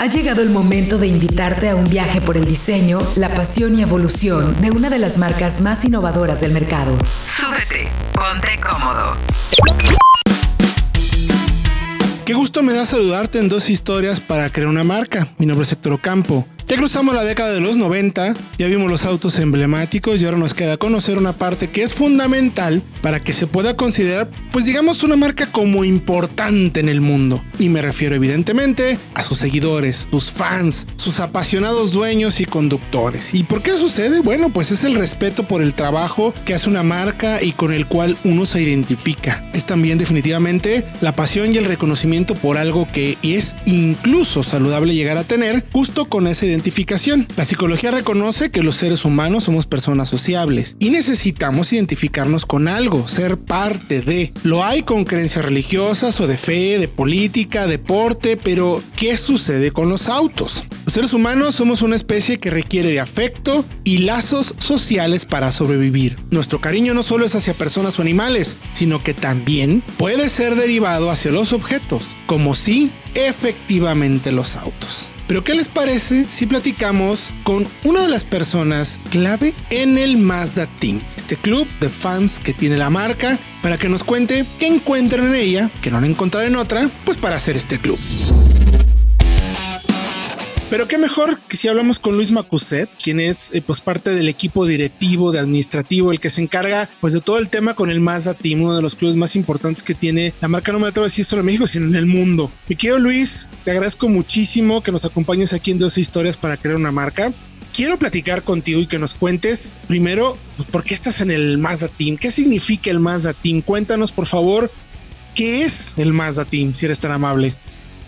Ha llegado el momento de invitarte a un viaje por el diseño, la pasión y evolución de una de las marcas más innovadoras del mercado. Súbete, ponte cómodo. Qué gusto me da saludarte en dos historias para crear una marca. Mi nombre es Héctor Ocampo. Ya cruzamos la década de los 90, ya vimos los autos emblemáticos y ahora nos queda conocer una parte que es fundamental para que se pueda considerar, pues digamos, una marca como importante en el mundo. Y me refiero evidentemente a sus seguidores, sus fans, sus apasionados dueños y conductores. ¿Y por qué sucede? Bueno, pues es el respeto por el trabajo que hace una marca y con el cual uno se identifica. Es también definitivamente la pasión y el reconocimiento por algo que es incluso saludable llegar a tener justo con esa identidad identificación. La psicología reconoce que los seres humanos somos personas sociables y necesitamos identificarnos con algo, ser parte de. Lo hay con creencias religiosas o de fe, de política, deporte, pero ¿qué sucede con los autos? Los seres humanos somos una especie que requiere de afecto y lazos sociales para sobrevivir. Nuestro cariño no solo es hacia personas o animales, sino que también puede ser derivado hacia los objetos, como si efectivamente los autos. Pero ¿qué les parece si platicamos con una de las personas clave en el Mazda Team? Este club de fans que tiene la marca para que nos cuente qué encuentran en ella, que no han encontrado en otra, pues para hacer este club. Pero qué mejor que si hablamos con Luis Macuset, quien es eh, pues parte del equipo directivo, de administrativo, el que se encarga pues de todo el tema con el Mazda Team, uno de los clubes más importantes que tiene la marca, no me atrevo a decir solo en México, sino en el mundo. Mi querido Luis, te agradezco muchísimo que nos acompañes aquí en Dos Historias para crear una marca quiero platicar contigo y que nos cuentes primero pues, por qué estás en el Mazda Team, qué significa el Mazda Team. Cuéntanos, por favor, qué es el Mazda Team, si eres tan amable.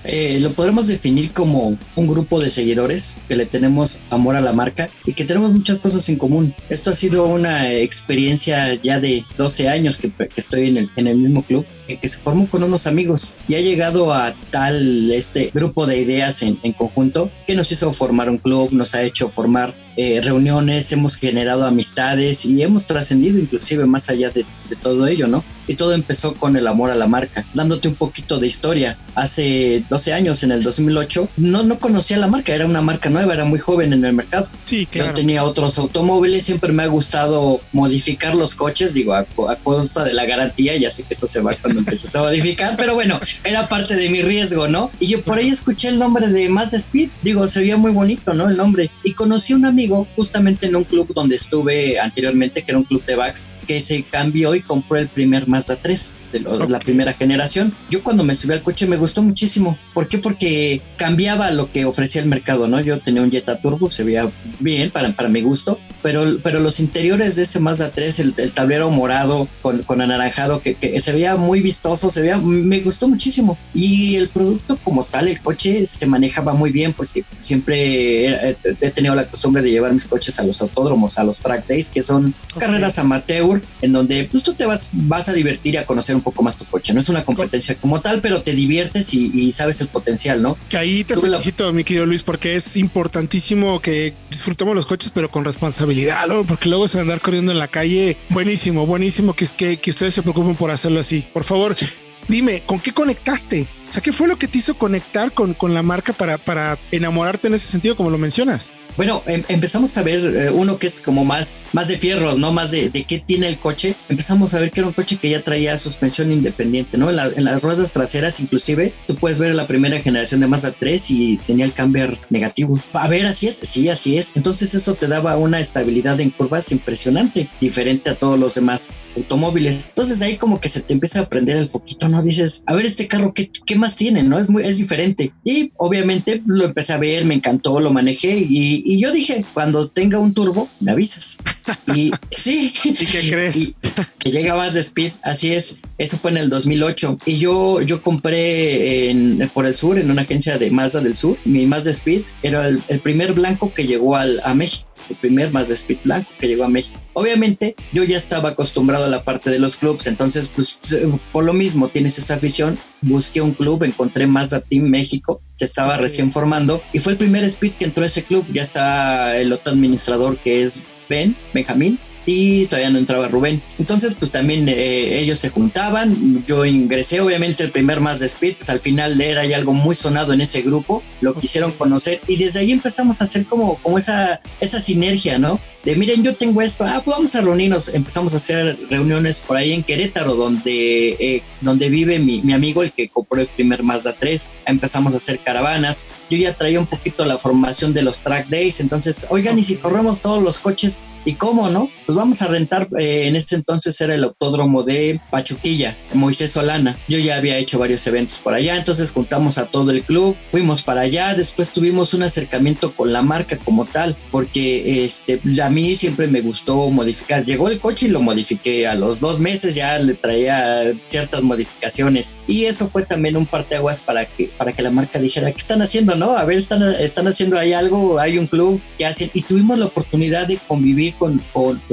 Eh, lo podremos definir como un grupo de seguidores que le tenemos amor a la marca y que tenemos muchas cosas en común. Esto ha sido una experiencia ya de 12 años que, estoy en el, en el, mismo club, eh, que se formó con unos amigos y ha llegado a tal este grupo de ideas en, en conjunto que nos hizo formar un club, nos ha hecho formar eh, reuniones, hemos generado amistades y hemos trascendido inclusive más allá de, de todo ello, ¿no? Y todo empezó con el amor a la marca. Dándote un poquito de historia, hace 12 años, en el 2008, no, no conocía la marca, era una marca nueva, era muy joven en el mercado. Sí, claro. Yo tenía otros automóviles, siempre me ha gustado modificar los coches, digo, a, costa de la garantía, ya sé que eso se va cuando empieces a modificar, pero bueno, era parte de mi riesgo, ¿no? Y yo por ahí escuché el nombre de Mazda Speed, digo, se veía muy bonito, ¿no? El nombre. Y conocí a un amigo justamente en un club donde estuve anteriormente, que era un club de backs, que se cambió y compró el primer Mazda 3 de, la primera generación. Yo cuando me subí al coche me gustó muchísimo. ¿Por qué? Porque cambiaba lo que ofrecía el mercado, ¿no? Yo tenía un Jetta Turbo, se veía bien para, para mi gusto, pero, pero los interiores de ese Mazda 3, el, tablero morado con, con anaranjado, que, que, se veía muy vistoso, se veía, me gustó muchísimo. Y el producto como tal, el coche se manejaba muy bien porque siempre he, he tenido la costumbre de llevar mis coches a los autódromos, a los track days, que son carreras amateur en donde pues, tú te vas, vas a divertir y a conocer un poco más tu coche. No es una competencia como tal, pero te diviertes y, sabes el potencial, ¿no? Que ahí te felicito, mi querido Luis, porque es importantísimo que disfrutemos los coches, pero con responsabilidad, ¿no? Porque luego se andar corriendo en la calle, buenísimo, buenísimo que, que, que ustedes se preocupen por hacerlo así. Por favor, dime, ¿con qué conectaste? O sea, ¿qué fue lo que te hizo conectar con, con la marca para, para enamorarte en ese sentido, como lo mencionas? Bueno, em, empezamos a ver eh, uno que es como más, más de fierro, ¿no? Más de, de, qué tiene el coche. Empezamos a ver que era un coche que ya traía suspensión independiente, ¿no? En, las ruedas traseras, inclusive, tú puedes ver la primera generación de Mazda 3 y tenía el camber negativo. A ver, así es, sí, así es. Entonces eso te daba una estabilidad en curvas impresionante, diferente a todos los demás automóviles. Entonces ahí como que se te empieza a prender el foquito, ¿no? Dices, a ver, este carro, ¿qué, qué más tiene? ¿No? Es muy, es diferente. Y obviamente lo empecé a ver, me encantó, lo manejé y y, yo dije, cuando tenga un turbo, me avisas. Y sí. ¿Y qué crees? que llega más de Speed, así es. Eso fue en el 2008. Y yo, yo compré en, por el sur, en una agencia de Mazda del Sur. Mi Mazda Speed era el, primer blanco que llegó al, a México el primer Mazda Speed blanco que llegó a México. Obviamente yo ya estaba acostumbrado a la parte de los clubs, entonces pues por lo mismo tienes esa afición, busqué un club, encontré Mazda Team México, se estaba recién formando y fue el primer Speed que entró a ese club, ya está el otro administrador que es Ben, Benjamín, y todavía no entraba Rubén. Entonces, pues también eh, ellos se juntaban. Yo ingresé, obviamente, el primer más de Speed, pues al final era ya algo muy sonado en ese grupo lo quisieron conocer y desde ahí empezamos a hacer como, como esa, esa sinergia, ¿no? De miren, yo tengo esto, ah, pues vamos a reunirnos. Empezamos a hacer reuniones por ahí en Querétaro, donde, eh, donde vive mi, mi, amigo, el que compró el primer Mazda 3. Empezamos a hacer caravanas. Yo ya traía un poquito la formación de los track days, entonces, oigan, y si corremos todos los coches, ¿y cómo no? Pues vamos a rentar, eh, en este entonces era el autódromo de Pachuquilla, Moisés Solana. Yo ya había hecho varios eventos por allá, entonces juntamos a todo el club, fuimos para allá, después tuvimos un acercamiento con la marca como tal, porque este, a mí siempre me gustó modificar. Llegó el coche y lo modifiqué. A los dos meses ya le traía ciertas modificaciones. Y eso fue también un parteaguas para que, para que la marca dijera, ¿qué están haciendo? No, a ver, están, están haciendo ahí algo, hay un club que hacen. Y tuvimos la oportunidad de convivir con,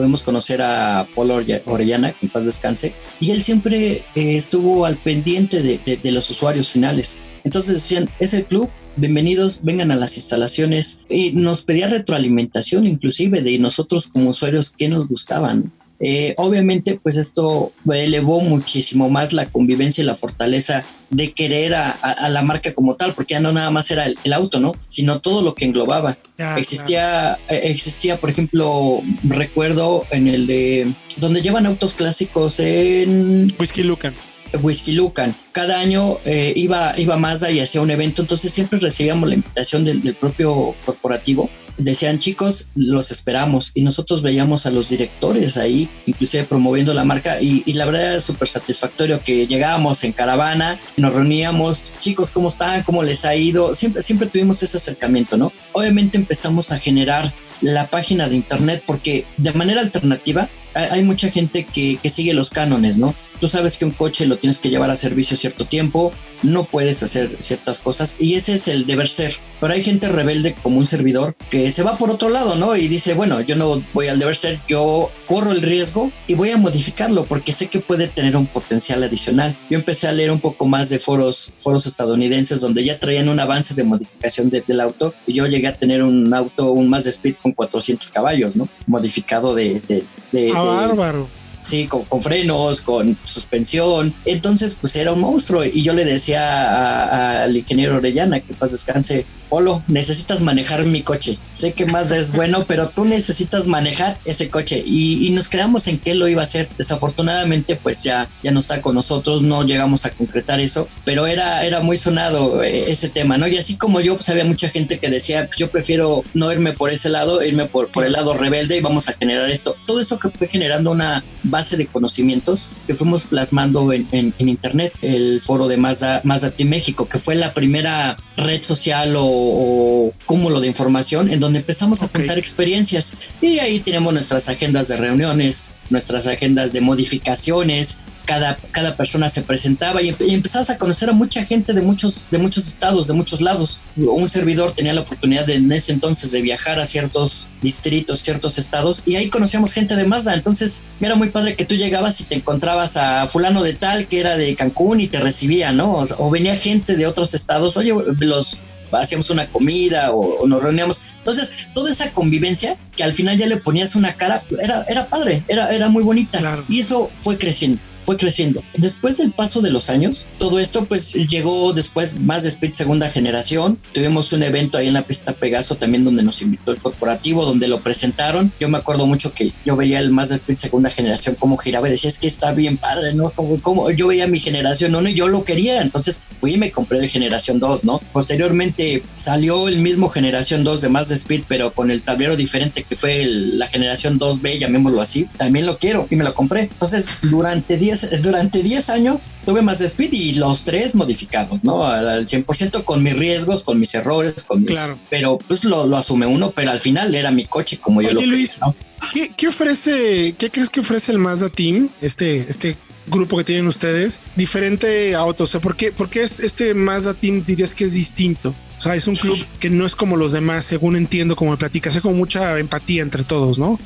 podemos conocer a Polo Orellana, que en paz descanse. Y él siempre eh, estuvo al pendiente de, de, de los usuarios finales. Entonces decían, es el club, bienvenidos, vengan a las instalaciones. Y nos pedía retroalimentación inclusive de nosotros como usuarios que nos gustaban. Eh, obviamente, pues esto elevó muchísimo más la convivencia y la fortaleza de querer a, a, la marca como tal, porque ya no nada más era el, el auto, ¿no? Sino todo lo que englobaba. Existía, claro. existía, por ejemplo, recuerdo en el de donde llevan autos clásicos en Whisky Lucan. Whisky Lucan. Cada año eh, iba, iba Mazda y hacía un evento, entonces siempre recibíamos la invitación del, del, propio corporativo. Decían, chicos, los esperamos. Y nosotros veíamos a los directores ahí, inclusive promoviendo la marca. Y, y la verdad era súper satisfactorio que llegábamos en caravana, nos reuníamos, chicos, ¿cómo están? ¿Cómo les ha ido? Siempre, siempre tuvimos ese acercamiento, ¿no? Obviamente empezamos a generar la página de internet porque de manera alternativa hay mucha gente que, que, sigue los cánones, ¿no? Tú sabes que un coche lo tienes que llevar a servicio cierto tiempo, no puedes hacer ciertas cosas y ese es el deber ser. Pero hay gente rebelde como un servidor que se va por otro lado, ¿no? Y dice, bueno, yo no voy al deber ser, yo corro el riesgo y voy a modificarlo porque sé que puede tener un potencial adicional. Yo empecé a leer un poco más de foros, foros estadounidenses donde ya traían un avance de modificación de, del auto y yo llegué a tener un auto, un más de speed 400 caballos, ¿no? Modificado de, de, de Ah, bárbaro. Sí, con, con, frenos, con suspensión. Entonces, pues era un monstruo. Y yo le decía al ingeniero Orellana, que paz descanse, Polo, necesitas manejar mi coche. Sé que Mazda es bueno, pero tú necesitas manejar ese coche. Y, y, nos quedamos en que lo iba a hacer. Desafortunadamente, pues ya, ya no está con nosotros, no llegamos a concretar eso, pero era, era muy sonado eh, ese tema, ¿no? Y así como yo, pues había mucha gente que decía, pues, yo prefiero no irme por ese lado, irme por, por el lado rebelde y vamos a generar esto. Todo eso que fue generando una base de conocimientos que fuimos plasmando en, en, en internet, el foro de Mazda, Mazda Team México, que fue la primera red social o o cúmulo de información en donde empezamos a contar experiencias. Y ahí tenemos nuestras agendas de reuniones, nuestras agendas de modificaciones, cada, cada persona se presentaba y, y empezabas a conocer a mucha gente de muchos, de muchos estados, de muchos lados. Un servidor tenía la oportunidad de, en ese entonces de viajar a ciertos distritos, ciertos estados y ahí conocíamos gente de Mazda. Entonces era muy padre que tú llegabas y te encontrabas a fulano de tal que era de Cancún y te recibía, ¿no? O, o venía gente de otros estados, oye, los hacíamos una comida o, o, nos reuníamos. Entonces, toda esa convivencia que al final ya le ponías una cara, era, era padre, era, era muy bonita. Claro. Y eso fue creciendo fue creciendo. Después del paso de los años, todo esto pues llegó después más de Speed segunda generación. Tuvimos un evento ahí en la pista Pegaso también donde nos invitó el corporativo, donde lo presentaron. Yo me acuerdo mucho que yo veía el más de Speed segunda generación como giraba y decía, es que está bien padre, ¿no? Como, como yo veía mi generación 1 y yo lo quería. Entonces fui y me compré el generación 2, ¿no? Posteriormente salió el mismo generación 2 de más de Speed, pero con el tablero diferente que fue el, la generación 2B, llamémoslo así. También lo quiero y me lo compré. Entonces durante 10 durante 10 años tuve más de speed y los tres modificados, ¿no? Al 100% con mis riesgos, con mis errores, con mis... Claro. Pero pues lo, lo, asume uno, pero al final era mi coche como yo lo Luis, quería, ¿no? ¿qué, ¿qué, ofrece, qué crees que ofrece el Mazda Team, este, este grupo que tienen ustedes, diferente a otros? O sea, ¿por qué, por qué es este Mazda Team dirías que es distinto? O sea, es un club que no es como los demás, según entiendo, como me platicas, hay como mucha empatía entre todos, ¿no?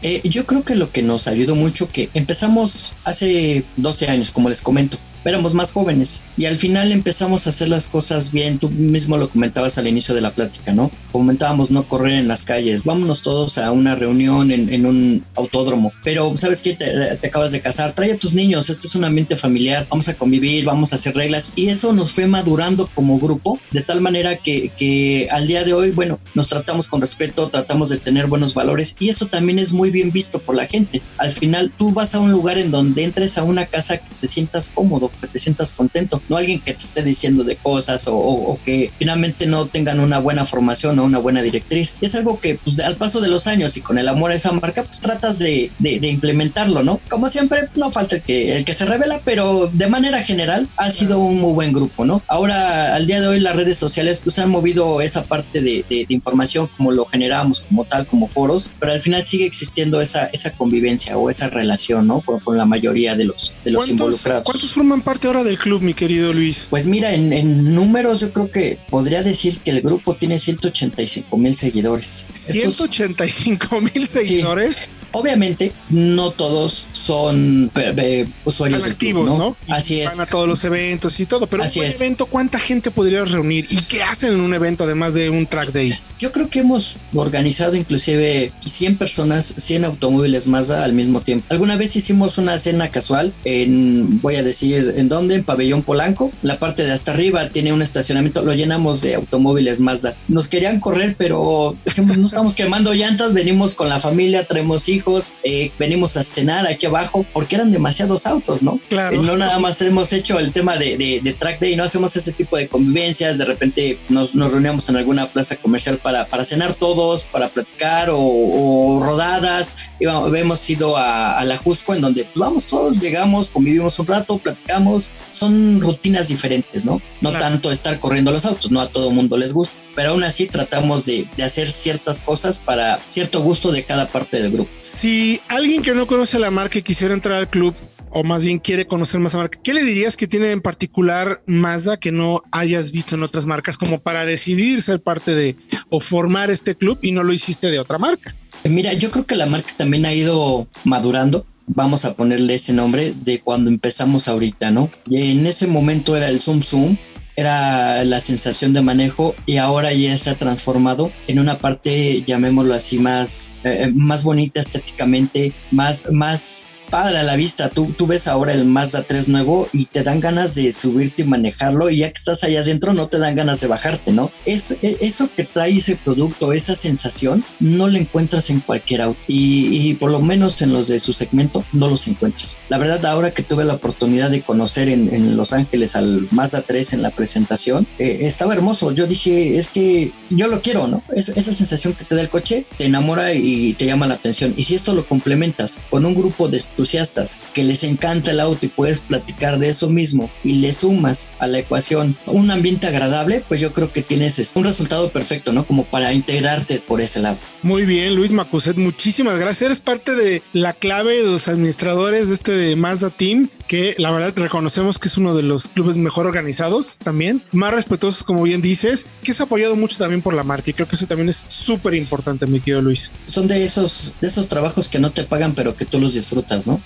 Eh, yo creo que lo que nos ayudó mucho, que empezamos hace 12 años, como les comento, éramos más jóvenes y al final empezamos a hacer las cosas bien. Tú mismo lo comentabas al inicio de la plática, ¿no? Comentábamos no correr en las calles, vámonos todos a una reunión en, un autódromo, pero ¿sabes qué? Te, acabas de casar, trae a tus niños, este es un ambiente familiar, vamos a convivir, vamos a hacer reglas y eso nos fue madurando como grupo de tal manera que, que al día de hoy, bueno, nos tratamos con respeto, tratamos de tener buenos valores y eso también es muy bien visto por la gente. Al final tú vas a un lugar en donde entres a una casa que te sientas cómodo, que te sientas contento, no alguien que te esté diciendo de cosas o, que finalmente no tengan una buena formación o una buena directriz. Es algo que pues, al paso de los años y con el amor a esa marca, pues tratas de, de, implementarlo, ¿no? Como siempre, no falta el que, el que se revela, pero de manera general ha sido un muy buen grupo, ¿no? Ahora, al día de hoy, las redes sociales pues han movido esa parte de, de información como lo generamos como tal, como foros, pero al final sigue existiendo esa, esa convivencia o esa relación, ¿no? Con, la mayoría de los, de los involucrados. ¿Cuántos forman parte ahora del club, mi querido Luis? Pues mira, en, en números yo creo que podría decir que el grupo tiene 185 mil seguidores. 185 mil seguidores. Obviamente, no todos son eh, usuarios activos, ¿no? Así es. Van a todos los eventos y todo, pero un evento, ¿cuánta gente podría reunir? ¿Y qué hacen en un evento además de un track day? Yo creo que hemos organizado inclusive 100 personas, 100 automóviles más al mismo tiempo. Alguna vez hicimos una cena casual en, voy a decir, ¿en dónde? En Pabellón Polanco. La parte de hasta arriba tiene un estacionamiento, lo llenamos de automóviles Mazda. Nos querían correr, pero no estamos quemando llantas, venimos con la familia, traemos hijos eh, venimos a cenar aquí abajo, porque eran demasiados autos, ¿no? Claro. no nada más hemos hecho el tema de, de, track day, no hacemos ese tipo de convivencias, de repente nos, nos reunimos en alguna plaza comercial para, para cenar todos, para platicar o, rodadas. hemos ido a, la Jusco en donde pues, vamos todos, llegamos, convivimos un rato, platicamos. Son rutinas diferentes, ¿no? No tanto estar corriendo los autos, no a todo mundo les gusta, pero aún así tratamos de, de hacer ciertas cosas para cierto gusto de cada parte del grupo. Si alguien que no conoce la marca y quisiera entrar al club, o más bien quiere conocer más la marca, ¿qué le dirías que tiene en particular Mazda que no hayas visto en otras marcas como para decidir ser parte de o formar este club y no lo hiciste de otra marca? Mira, yo creo que la marca también ha ido madurando. Vamos a ponerle ese nombre de cuando empezamos ahorita, ¿no? En ese momento era el Zoom Zoom, era la sensación de manejo y ahora ya se ha transformado en una parte, llamémoslo así, más, eh, más bonita estéticamente, más, más padre a la vista. Tú, tú ves ahora el Mazda 3 nuevo y te dan ganas de subirte y manejarlo y ya que estás allá adentro no te dan ganas de bajarte, ¿no? Es, e, eso que trae ese producto, esa sensación, no la encuentras en cualquier auto y, por lo menos en los de su segmento no los encuentras. La verdad, ahora que tuve la oportunidad de conocer en, Los Ángeles al Mazda 3 en la presentación, eh, estaba hermoso. Yo dije, es que yo lo quiero, ¿no? Es, esa sensación que te da el coche te enamora y te llama la atención. Y si esto lo complementas con un grupo de entusiastas que les encanta el auto y puedes platicar de eso mismo y le sumas a la ecuación un ambiente agradable, pues yo creo que tienes este, un resultado perfecto, ¿no? Como para integrarte por ese lado. Muy bien, Luis Macuset, muchísimas gracias. Eres parte de la clave de los administradores de este de Mazda Team, que la verdad reconocemos que es uno de los clubes mejor organizados también, más respetuosos, como bien dices, que es apoyado mucho también por la marca y creo que eso también es súper importante, mi querido Luis. Son de esos, de esos trabajos que no te pagan, pero que tú los disfrutas, ¿no?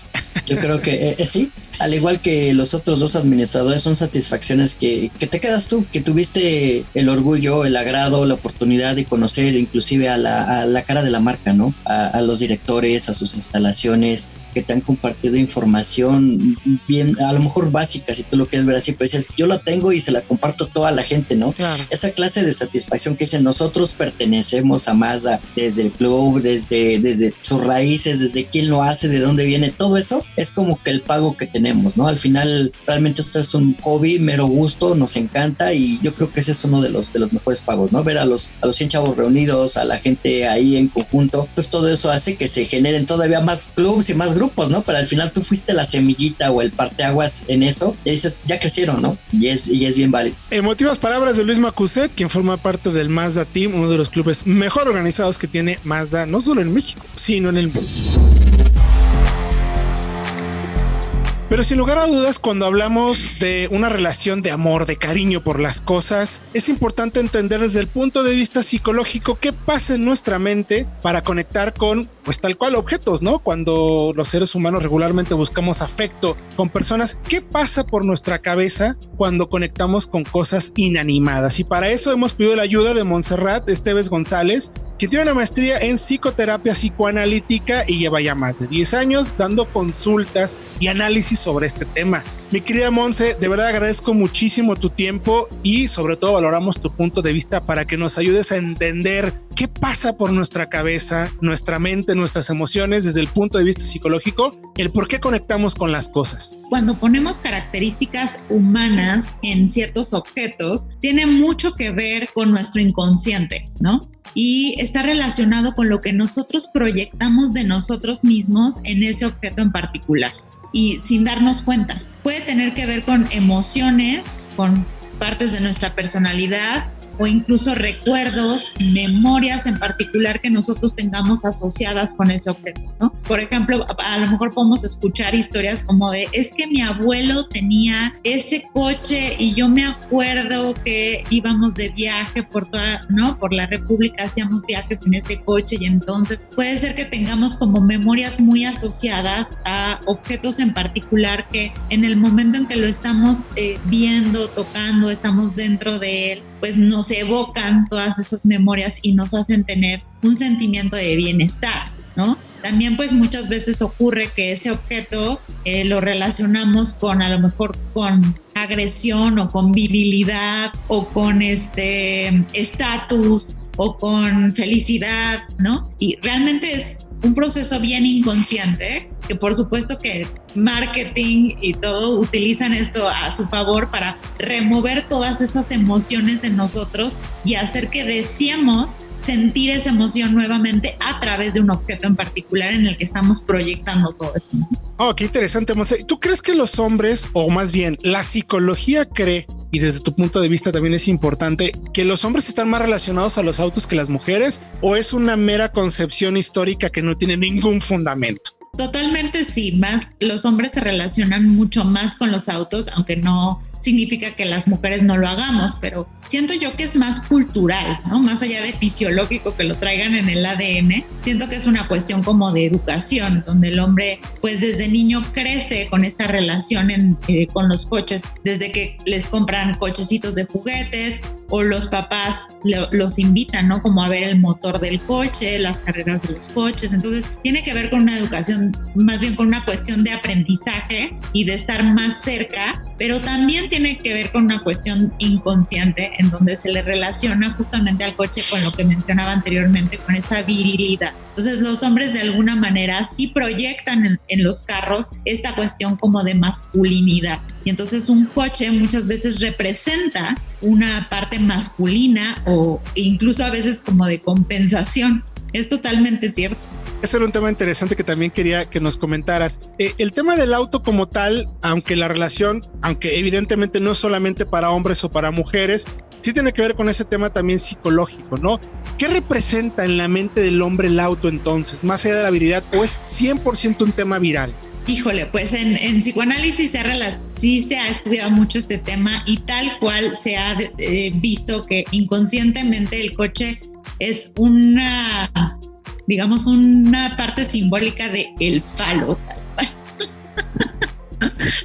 Yo creo que eh, eh, sí, al igual que los otros dos administradores, son satisfacciones que, te quedas tú, que tuviste el orgullo, el agrado, la oportunidad de conocer inclusive a la, cara de la marca, ¿no? A, los directores, a sus instalaciones, que te han compartido información bien, a lo mejor básica, si tú lo quieres ver así, pues dices, yo la tengo y se la comparto a toda la gente, ¿no? Esa clase de satisfacción que dicen, nosotros pertenecemos a Mazda desde el club, desde, desde sus raíces, desde quién lo hace, de dónde viene, todo eso es como que el pago que tenemos, ¿no? Al final, realmente esto es un hobby, mero gusto, nos encanta y yo creo que ese es uno de los, de los mejores pagos, ¿no? Ver a los, a los 100 chavos reunidos, a la gente ahí en conjunto, pues todo eso hace que se generen todavía más clubs y más grupos, ¿no? Pero al final tú fuiste la semillita o el parteaguas en eso y dices, ya crecieron, ¿no? Y es, y es bien válido. Emotivas palabras de Luis Macuset, quien forma parte del Mazda Team, uno de los clubes mejor organizados que tiene Mazda, no solo en México, sino en el mundo. Pero sin lugar a dudas, cuando hablamos de una relación de amor, de cariño por las cosas, es importante entender desde el punto de vista psicológico qué pasa en nuestra mente para conectar con, pues tal cual, objetos, ¿no? Cuando los seres humanos regularmente buscamos afecto con personas, ¿qué pasa por nuestra cabeza cuando conectamos con cosas inanimadas? Y para eso hemos pedido la ayuda de Montserrat Esteves González, quien tiene una maestría en psicoterapia psicoanalítica y lleva ya más de 10 años dando consultas y análisis sobre este tema. Mi querida Monse, de verdad agradezco muchísimo tu tiempo y sobre todo valoramos tu punto de vista para que nos ayudes a entender qué pasa por nuestra cabeza, nuestra mente, nuestras emociones desde el punto de vista psicológico, el por qué conectamos con las cosas. Cuando ponemos características humanas en ciertos objetos, tiene mucho que ver con nuestro inconsciente, ¿no? Y está relacionado con lo que nosotros proyectamos de nosotros mismos en ese objeto en particular y sin darnos cuenta. Puede tener que ver con emociones, con partes de nuestra personalidad, o incluso recuerdos, memorias en particular que nosotros tengamos asociadas con ese objeto, ¿no? Por ejemplo, a lo mejor podemos escuchar historias como de, es que mi abuelo tenía ese coche y yo me acuerdo que íbamos de viaje por toda, ¿no? Por la República, hacíamos viajes en este coche y entonces puede ser que tengamos como memorias muy asociadas a objetos en particular que en el momento en que lo estamos eh, viendo, tocando, estamos dentro de él, pues nos evocan todas esas memorias y nos hacen tener un sentimiento de bienestar, ¿no? También pues muchas veces ocurre que ese objeto eh, lo relacionamos con a lo mejor con agresión o con virilidad o con este estatus o con felicidad, ¿no? Y realmente es un proceso bien inconsciente que por supuesto que marketing y todo utilizan esto a su favor para remover todas esas emociones en nosotros y hacer que deseemos sentir esa emoción nuevamente a través de un objeto en particular en el que estamos proyectando todo eso. Oh, qué interesante, Monse. ¿Tú crees que los hombres, o más bien la psicología cree, y desde tu punto de vista también es importante, que los hombres están más relacionados a los autos que las mujeres, o es una mera concepción histórica que no tiene ningún fundamento? Totalmente sí, más los hombres se relacionan mucho más con los autos, aunque no significa que las mujeres no lo hagamos, pero siento yo que es más cultural, ¿no? Más allá de fisiológico que lo traigan en el ADN, siento que es una cuestión como de educación, donde el hombre pues desde niño crece con esta relación eh, con los coches, desde que les compran cochecitos de juguetes o los papás los invitan, ¿no? Como a ver el motor del coche, las carreras de los coches. Entonces, tiene que ver con una educación, más bien con una cuestión de aprendizaje y de estar más cerca pero también tiene que ver con una cuestión inconsciente en donde se le relaciona justamente al coche con lo que mencionaba anteriormente, con esta virilidad. Entonces los hombres de alguna manera sí proyectan en, los carros esta cuestión como de masculinidad. Y entonces un coche muchas veces representa una parte masculina o incluso a veces como de compensación. Es totalmente cierto. Eso era un tema interesante que también quería que nos comentaras. Eh, el tema del auto como tal, aunque la relación, aunque evidentemente no es solamente para hombres o para mujeres, sí tiene que ver con ese tema también psicológico, ¿no? ¿Qué representa en la mente del hombre el auto entonces, más allá de la habilidad, o es 100% un tema viral? Híjole, pues en, psicoanálisis se sí se ha estudiado mucho este tema y tal cual se ha eh, visto que inconscientemente el coche es una digamos, una parte simbólica de el falo.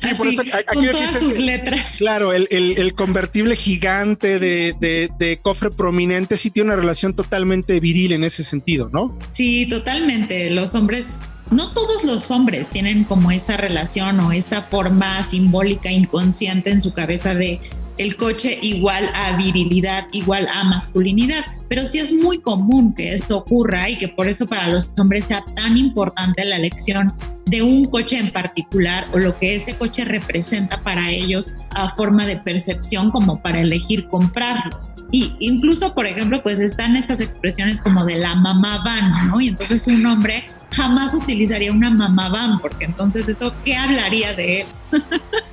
Sí, por eso, con todas sus letras. Claro, el, convertible gigante de, cofre prominente sí tiene una relación totalmente viril en ese sentido, ¿no? Sí, totalmente. Los hombres, no todos los hombres tienen como esta relación o esta forma simbólica inconsciente en su cabeza de el coche igual a virilidad, igual a masculinidad. Pero sí es muy común que esto ocurra y que por eso para los hombres sea tan importante la elección de un coche en particular o lo que ese coche representa para ellos a forma de percepción como para elegir comprarlo. Y incluso, por ejemplo, pues están estas expresiones como de la mamá van, ¿no? Y entonces un hombre jamás utilizaría una mamá van, porque entonces eso, ¿qué hablaría de él?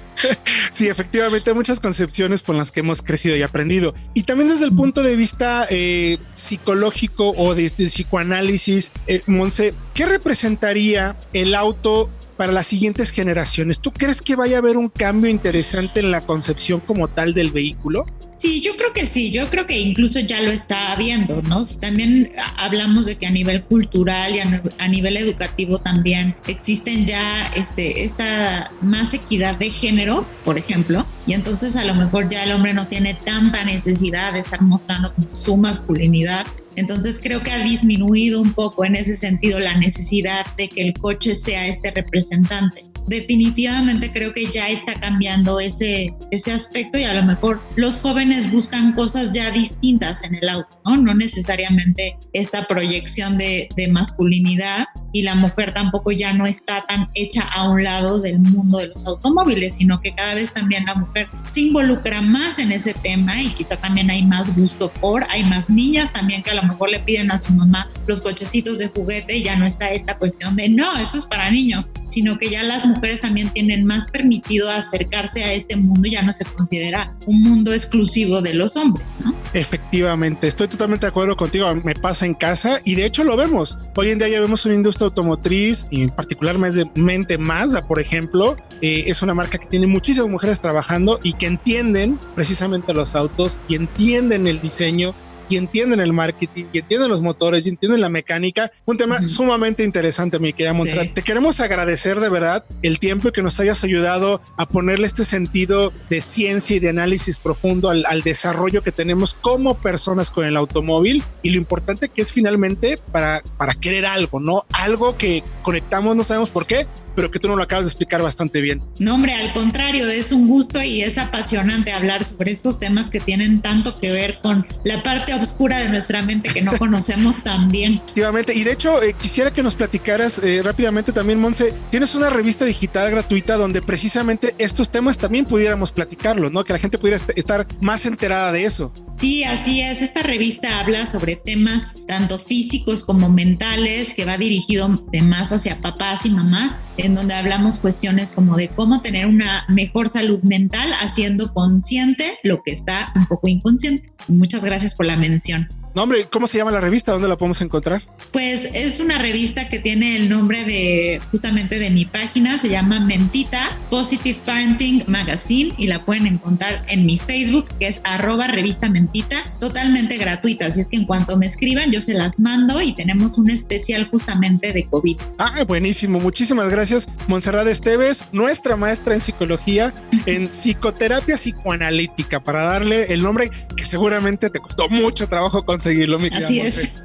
sí, efectivamente, muchas concepciones por las que hemos crecido y aprendido. Y también desde el punto de vista eh, psicológico o de, psicoanálisis, eh, Monse, ¿qué representaría el auto para las siguientes generaciones? ¿Tú crees que vaya a haber un cambio interesante en la concepción como tal del vehículo? Sí, yo creo que sí, yo creo que incluso ya lo está habiendo, ¿no? también hablamos de que a nivel cultural y a, nivel educativo también existen ya este, esta más equidad de género, por ejemplo, y entonces a lo mejor ya el hombre no tiene tanta necesidad de estar mostrando como su masculinidad entonces creo que ha disminuido un poco en ese sentido la necesidad de que el coche sea este representante definitivamente creo que ya está cambiando ese, ese aspecto y a lo mejor los jóvenes buscan cosas ya distintas en el auto, ¿no? No necesariamente esta proyección de, de masculinidad y la mujer tampoco ya no está tan hecha a un lado del mundo de los automóviles, sino que cada vez también la mujer se involucra más en ese tema y quizá también hay más gusto por, hay más niñas también que a lo mejor le piden a su mamá los cochecitos de juguete y ya no está esta cuestión de no, eso es para niños, sino que ya las mujeres también tienen más permitido acercarse a este mundo, ya no se considera un mundo exclusivo de los hombres. Efectivamente, estoy totalmente de acuerdo contigo, me pasa en casa y de hecho lo vemos. Hoy en día ya vemos una industria automotriz y particularmente Mazda, por ejemplo, eh, es una marca que tiene muchísimas mujeres trabajando y que entienden precisamente los autos y entienden el diseño y entienden el marketing y entienden los motores y entienden la mecánica. Un tema sumamente interesante, mi querida Montserrat. Te queremos agradecer de verdad el tiempo que nos hayas ayudado a ponerle este sentido de ciencia y de análisis profundo al, al desarrollo que tenemos como personas con el automóvil y lo importante que es finalmente para, para querer algo, ¿no? Algo que conectamos, no sabemos por qué, pero que tú no lo acabas de explicar bastante bien. No, hombre, al contrario, es un gusto y es apasionante hablar sobre estos temas que tienen tanto que ver con la parte oscura de nuestra mente que no conocemos tan bien. Efectivamente, y de hecho eh, quisiera que nos platicaras eh, rápidamente también, Monse, tienes una revista digital gratuita donde precisamente estos temas también pudiéramos platicarlos, ¿no? Que la gente pudiera estar más enterada de eso. Sí, así es. Esta revista habla sobre temas tanto físicos como mentales, que va dirigido de más hacia papás y mamás, en donde hablamos cuestiones como de cómo tener una mejor salud mental haciendo consciente lo que está un poco inconsciente. Muchas gracias por la mención. No, hombre, ¿cómo se llama la revista? ¿Dónde la podemos encontrar? Pues es una revista que tiene el nombre de justamente de mi página, se llama Mentita Positive Parenting Magazine y la pueden encontrar en mi Facebook, que es arroba revista Mentita, totalmente gratuita. Así es que en cuanto me escriban, yo se las mando y tenemos un especial justamente de COVID. Ah, buenísimo. Muchísimas gracias, Monserrat Esteves, nuestra maestra en psicología, en psicoterapia psicoanalítica, para darle el nombre que seguramente te costó mucho trabajo con conseguirlo, mi Así es.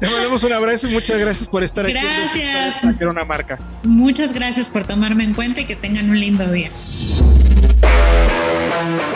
Te mandamos un abrazo y muchas gracias por estar aquí. Gracias. una marca. Muchas gracias por tomarme en cuenta y que tengan un lindo día.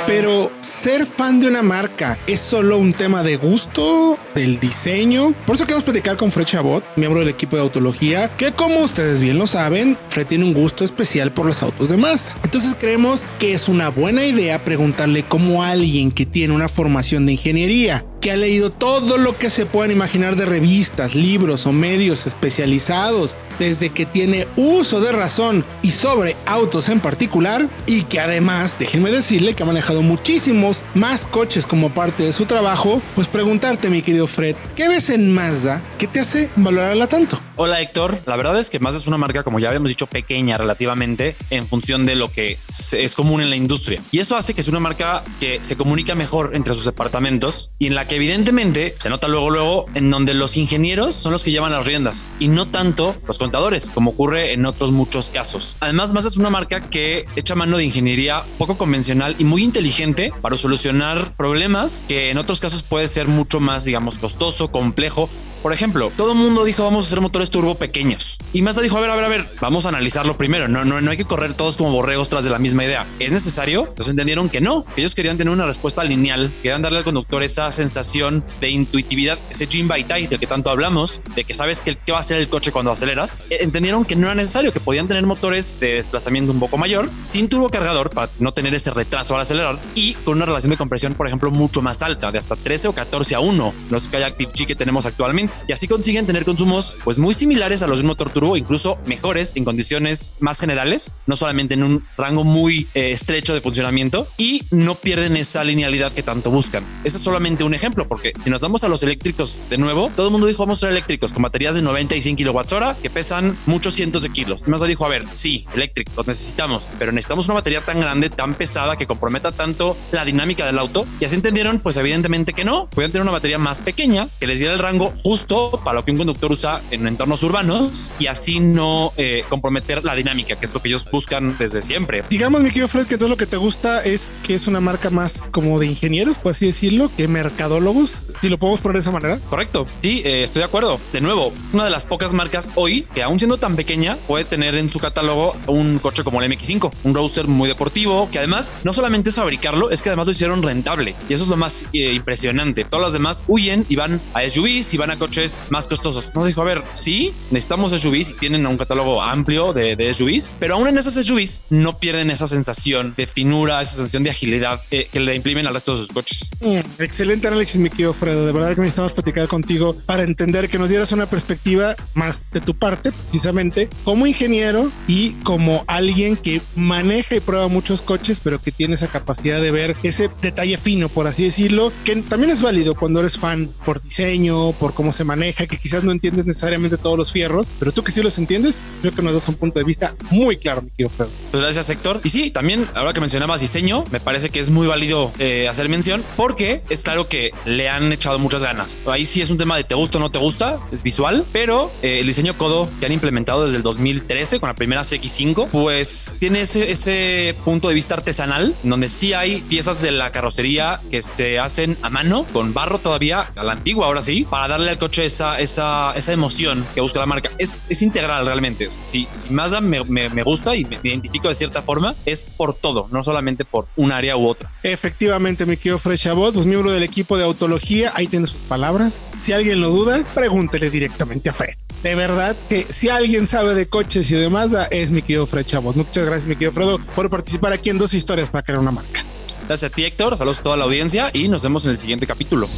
Pero ser fan de una marca es solo un tema de gusto, del diseño. Por eso queremos platicar con Fred Chabot, miembro del equipo de autología, que como ustedes bien lo saben, Fred tiene un gusto especial por los autos de más. Entonces creemos que es una buena idea preguntarle cómo alguien que tiene una formación de ingeniería que ha leído todo lo que se puedan imaginar de revistas, libros o medios especializados, desde que tiene uso de razón y sobre autos en particular, y que además, déjenme decirle que ha manejado muchísimos más coches como parte de su trabajo, pues preguntarte, mi querido Fred, ¿qué ves en Mazda que te hace valorarla tanto? Hola Héctor, la verdad es que Mazda es una marca, como ya habíamos dicho, pequeña relativamente en función de lo que es común en la industria. Y eso hace que es una marca que se comunica mejor entre sus departamentos y en la que evidentemente se nota luego, luego, en donde los ingenieros son los que llevan las riendas y no tanto los contadores, como ocurre en otros muchos casos. Además, Mazda es una marca que echa mano de ingeniería poco convencional y muy inteligente para solucionar problemas que en otros casos puede ser mucho más, digamos, costoso, complejo por ejemplo, todo el mundo dijo vamos a hacer motores turbo pequeños y Mazda dijo a ver, a ver, a ver, vamos a analizarlo primero. No, no, no hay que correr todos como borregos tras de la misma idea. ¿Es necesario? Entonces entendieron que no. Ellos querían tener una respuesta lineal, querían darle al conductor esa sensación de intuitividad, ese Jim by del que tanto hablamos, de que sabes que, qué va a hacer el coche cuando aceleras. E, entendieron que no era necesario, que podían tener motores de desplazamiento un poco mayor, sin turbo cargador para no tener ese retraso al acelerar y con una relación de compresión, por ejemplo, mucho más alta, de hasta 13 o 14 a 1, los Kayak Active G que tenemos actualmente. Y así consiguen tener consumos pues muy similares a los de un motor turbo, incluso mejores en condiciones más generales, no solamente en un rango muy eh, estrecho de funcionamiento y no pierden esa linealidad que tanto buscan. Ese es solamente un ejemplo, porque si nos damos a los eléctricos de nuevo, todo el mundo dijo vamos a ser eléctricos con baterías de 90 y 100 kilowatts hora que pesan muchos cientos de kilos. Mazda dijo, a ver, sí, eléctricos, los necesitamos, pero necesitamos una batería tan grande, tan pesada que comprometa tanto la dinámica del auto. Y así entendieron, pues evidentemente que no, podían tener una batería más pequeña que les diera el rango justo para lo que un conductor usa en entornos urbanos y así no eh, comprometer la dinámica, que es lo que ellos buscan desde siempre. Digamos, mi querido Fred, que todo lo que te gusta es que es una marca más como de ingenieros, por así decirlo, que mercadólogos, si lo podemos poner de esa manera. Correcto, sí, eh, estoy de acuerdo. De nuevo, una de las pocas marcas hoy que aún siendo tan pequeña puede tener en su catálogo un coche como el MX5, un roadster muy deportivo, que además no solamente es fabricarlo, es que además lo hicieron rentable. Y eso es lo más eh, impresionante. Todas las demás huyen y van a SUVs y van a coches más costosos. No dijo, a ver, sí, necesitamos SUVs y tienen un catálogo amplio de, de SUVs, pero aún en esas SUVs no pierden esa sensación de finura, esa sensación de agilidad eh, que le imprimen al resto de sus coches. Mm, excelente análisis, mi querido Fredo. De verdad que necesitamos platicar contigo para entender que nos dieras una perspectiva más de tu parte, precisamente, como ingeniero y como alguien que maneja y prueba muchos coches, pero que tiene esa capacidad de ver ese detalle fino, por así decirlo, que también es válido cuando eres fan por diseño, por cómo se maneja, que quizás no entiendes necesariamente todos los fierros, pero tú que sí los entiendes, creo que nos das un punto de vista muy claro, mi querido Fredo. Pues gracias, Héctor. Y sí, también, ahora que mencionabas diseño, me parece que es muy válido eh, hacer mención porque es claro que le han echado muchas ganas. Ahí sí es un tema de te gusta o no te gusta, es visual, pero eh, el diseño codo que han implementado desde el 2013 con la primera CX5, pues tiene ese, ese punto de vista artesanal, donde sí hay piezas de la carrocería que se hacen a mano, con barro todavía, a la antigua ahora sí, para darle al coche esa, esa, esa emoción que busca la marca. Es, es integral realmente. Si, si Mazda me, me, me gusta y me identifico de cierta forma, es por todo, no solamente por un área u otra. Efectivamente, mi querido Fred Chabot, pues miembro del equipo de autología, ahí tiene sus palabras. Si alguien lo duda, pregúntele directamente a Fred. De verdad que si alguien sabe de coches y de Mazda, es mi querido Fred Chabot. Muchas gracias, mi querido Fredo, por participar aquí en dos historias para crear una marca. Gracias a ti, Héctor. Saludos a toda la audiencia y nos vemos en el siguiente capítulo.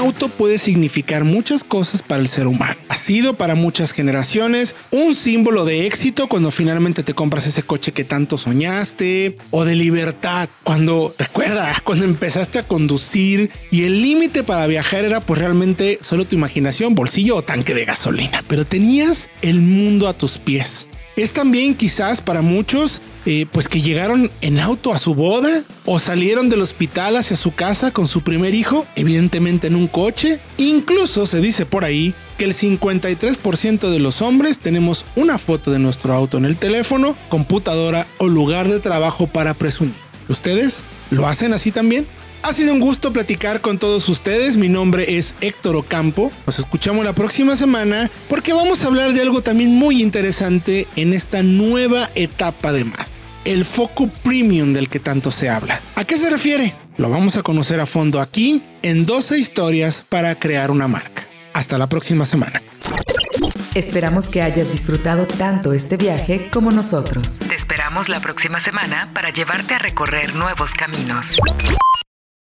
Auto puede significar muchas cosas para el ser humano. Ha sido para muchas generaciones un símbolo de éxito cuando finalmente te compras ese coche que tanto soñaste o de libertad cuando recuerda cuando empezaste a conducir y el límite para viajar era pues realmente solo tu imaginación, bolsillo o tanque de gasolina, pero tenías el mundo a tus pies. Es también quizás para muchos eh, pues que llegaron en auto a su boda o salieron del hospital hacia su casa con su primer hijo, evidentemente en un coche. Incluso se dice por ahí que el 53% de los hombres tenemos una foto de nuestro auto en el teléfono, computadora o lugar de trabajo para presumir. ¿Ustedes lo hacen así también? Ha sido un gusto platicar con todos ustedes. Mi nombre es Héctor Ocampo. Nos escuchamos la próxima semana porque vamos a hablar de algo también muy interesante en esta nueva etapa de Mazda. El foco premium del que tanto se habla. ¿A qué se refiere? Lo vamos a conocer a fondo aquí en 12 historias para crear una marca. Hasta la próxima semana. Esperamos que hayas disfrutado tanto este viaje como nosotros. Te esperamos la próxima semana para llevarte a recorrer nuevos caminos.